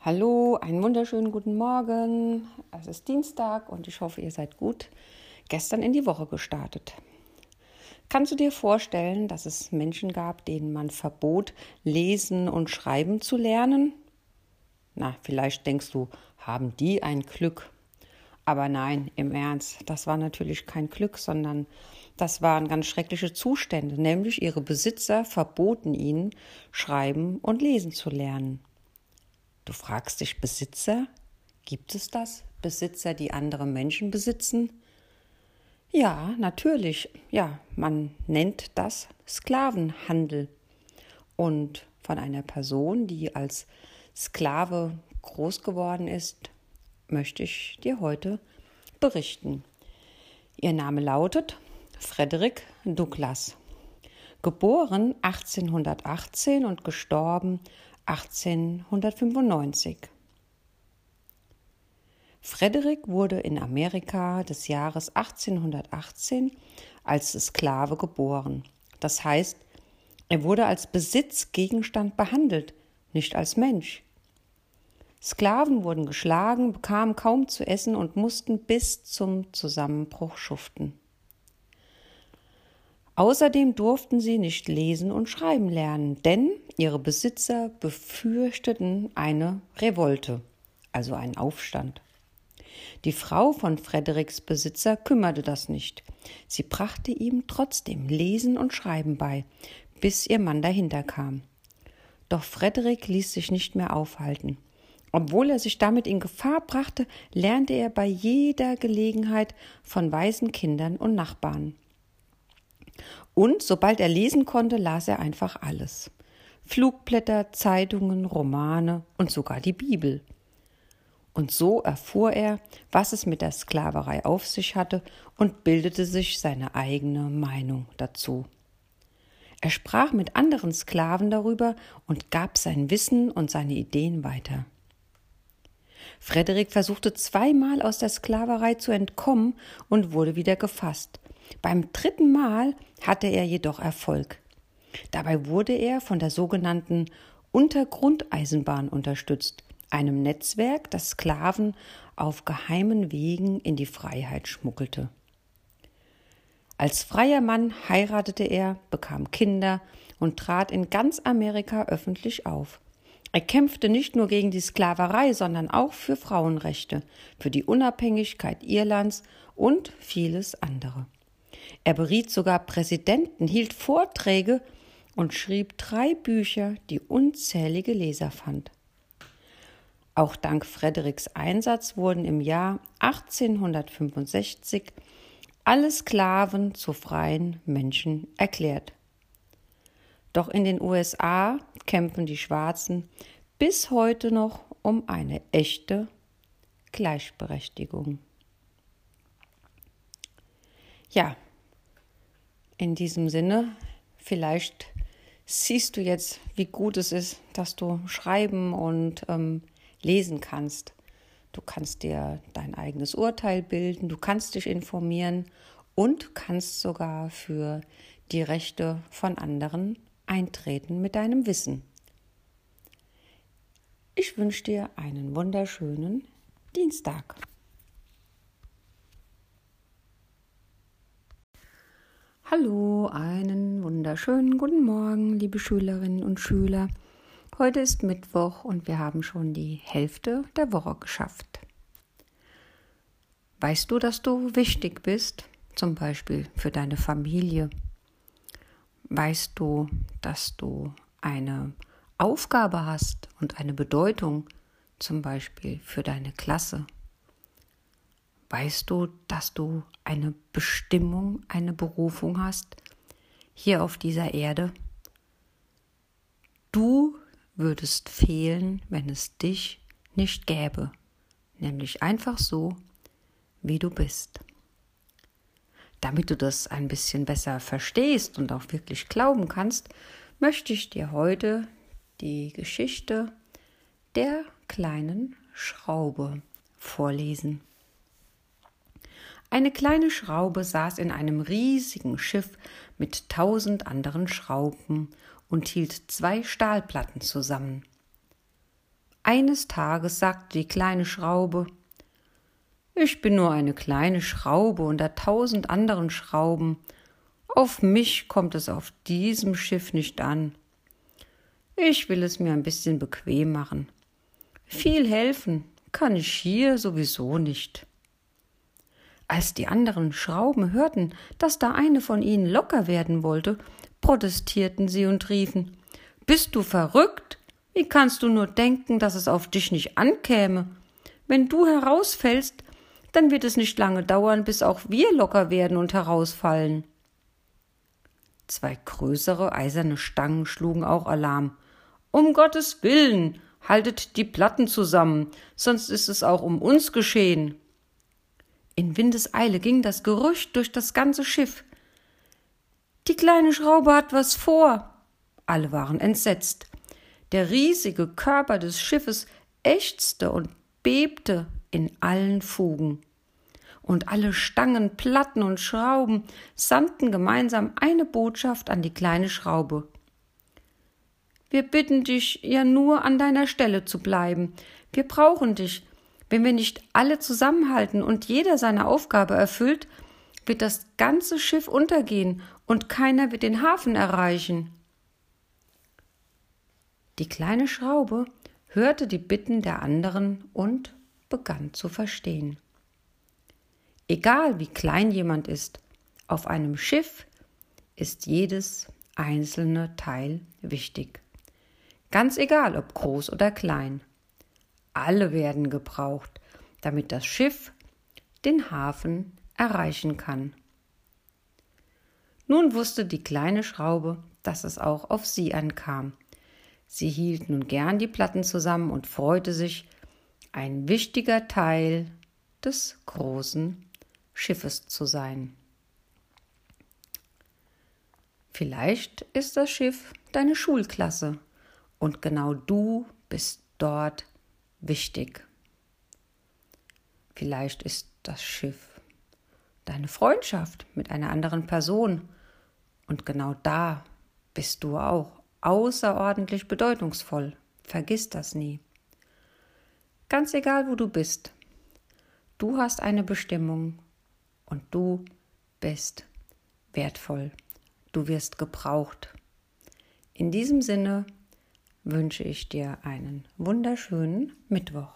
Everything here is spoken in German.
Hallo, einen wunderschönen guten Morgen. Es ist Dienstag und ich hoffe, ihr seid gut gestern in die Woche gestartet. Kannst du dir vorstellen, dass es Menschen gab, denen man verbot, lesen und schreiben zu lernen? Na, vielleicht denkst du, haben die ein Glück? Aber nein, im Ernst, das war natürlich kein Glück, sondern das waren ganz schreckliche Zustände, nämlich ihre Besitzer verboten ihnen, schreiben und lesen zu lernen. Du fragst dich, Besitzer? Gibt es das? Besitzer, die andere Menschen besitzen? Ja, natürlich. Ja, man nennt das Sklavenhandel. Und von einer Person, die als Sklave groß geworden ist, möchte ich dir heute berichten. Ihr Name lautet Frederick Douglass. Geboren 1818 und gestorben 1895. Frederik wurde in Amerika des Jahres 1818 als Sklave geboren. Das heißt, er wurde als Besitzgegenstand behandelt, nicht als Mensch. Sklaven wurden geschlagen, bekamen kaum zu essen und mussten bis zum Zusammenbruch schuften. Außerdem durften sie nicht lesen und schreiben lernen, denn ihre Besitzer befürchteten eine Revolte, also einen Aufstand. Die Frau von Frederiks Besitzer kümmerte das nicht. Sie brachte ihm trotzdem Lesen und Schreiben bei, bis ihr Mann dahinter kam. Doch Frederik ließ sich nicht mehr aufhalten. Obwohl er sich damit in Gefahr brachte, lernte er bei jeder Gelegenheit von weißen Kindern und Nachbarn. Und sobald er lesen konnte, las er einfach alles. Flugblätter, Zeitungen, Romane und sogar die Bibel. Und so erfuhr er, was es mit der Sklaverei auf sich hatte und bildete sich seine eigene Meinung dazu. Er sprach mit anderen Sklaven darüber und gab sein Wissen und seine Ideen weiter. Frederik versuchte zweimal aus der Sklaverei zu entkommen und wurde wieder gefasst. Beim dritten Mal hatte er jedoch Erfolg. Dabei wurde er von der sogenannten Untergrundeisenbahn unterstützt, einem Netzwerk, das Sklaven auf geheimen Wegen in die Freiheit schmuggelte. Als freier Mann heiratete er, bekam Kinder und trat in ganz Amerika öffentlich auf. Er kämpfte nicht nur gegen die Sklaverei, sondern auch für Frauenrechte, für die Unabhängigkeit Irlands und vieles andere. Er beriet sogar Präsidenten, hielt Vorträge und schrieb drei Bücher, die unzählige Leser fand. Auch dank Frederiks Einsatz wurden im Jahr 1865 alle Sklaven zu freien Menschen erklärt. Doch in den USA kämpfen die Schwarzen bis heute noch um eine echte Gleichberechtigung. Ja, in diesem Sinne, vielleicht siehst du jetzt, wie gut es ist, dass du schreiben und ähm, lesen kannst. Du kannst dir dein eigenes Urteil bilden, du kannst dich informieren und kannst sogar für die Rechte von anderen eintreten mit deinem Wissen. Ich wünsche dir einen wunderschönen Dienstag. Hallo, einen wunderschönen guten Morgen, liebe Schülerinnen und Schüler. Heute ist Mittwoch und wir haben schon die Hälfte der Woche geschafft. Weißt du, dass du wichtig bist, zum Beispiel für deine Familie? Weißt du, dass du eine Aufgabe hast und eine Bedeutung, zum Beispiel für deine Klasse? Weißt du, dass du eine Bestimmung, eine Berufung hast hier auf dieser Erde? Du würdest fehlen, wenn es dich nicht gäbe, nämlich einfach so, wie du bist. Damit du das ein bisschen besser verstehst und auch wirklich glauben kannst, möchte ich dir heute die Geschichte der kleinen Schraube vorlesen. Eine kleine Schraube saß in einem riesigen Schiff mit tausend anderen Schrauben und hielt zwei Stahlplatten zusammen. Eines Tages sagte die kleine Schraube Ich bin nur eine kleine Schraube unter tausend anderen Schrauben. Auf mich kommt es auf diesem Schiff nicht an. Ich will es mir ein bisschen bequem machen. Viel helfen kann ich hier sowieso nicht. Als die anderen Schrauben hörten, dass da eine von ihnen locker werden wollte, protestierten sie und riefen Bist du verrückt? Wie kannst du nur denken, dass es auf dich nicht ankäme? Wenn du herausfällst, dann wird es nicht lange dauern, bis auch wir locker werden und herausfallen. Zwei größere eiserne Stangen schlugen auch Alarm. Um Gottes Willen, haltet die Platten zusammen, sonst ist es auch um uns geschehen. In Windeseile ging das Gerücht durch das ganze Schiff. Die kleine Schraube hat was vor. Alle waren entsetzt. Der riesige Körper des Schiffes ächzte und bebte in allen Fugen. Und alle Stangen, Platten und Schrauben sandten gemeinsam eine Botschaft an die kleine Schraube. Wir bitten dich ja nur an deiner Stelle zu bleiben. Wir brauchen dich. Wenn wir nicht alle zusammenhalten und jeder seine Aufgabe erfüllt, wird das ganze Schiff untergehen und keiner wird den Hafen erreichen. Die kleine Schraube hörte die Bitten der anderen und begann zu verstehen. Egal wie klein jemand ist, auf einem Schiff ist jedes einzelne Teil wichtig. Ganz egal, ob groß oder klein. Alle werden gebraucht, damit das Schiff den Hafen erreichen kann. Nun wusste die kleine Schraube, dass es auch auf sie ankam. Sie hielt nun gern die Platten zusammen und freute sich, ein wichtiger Teil des großen Schiffes zu sein. Vielleicht ist das Schiff deine Schulklasse und genau du bist dort wichtig. Vielleicht ist das Schiff deine Freundschaft mit einer anderen Person und genau da bist du auch außerordentlich bedeutungsvoll. Vergiss das nie. Ganz egal, wo du bist, du hast eine Bestimmung und du bist wertvoll. Du wirst gebraucht. In diesem Sinne wünsche ich dir einen wunderschönen Mittwoch.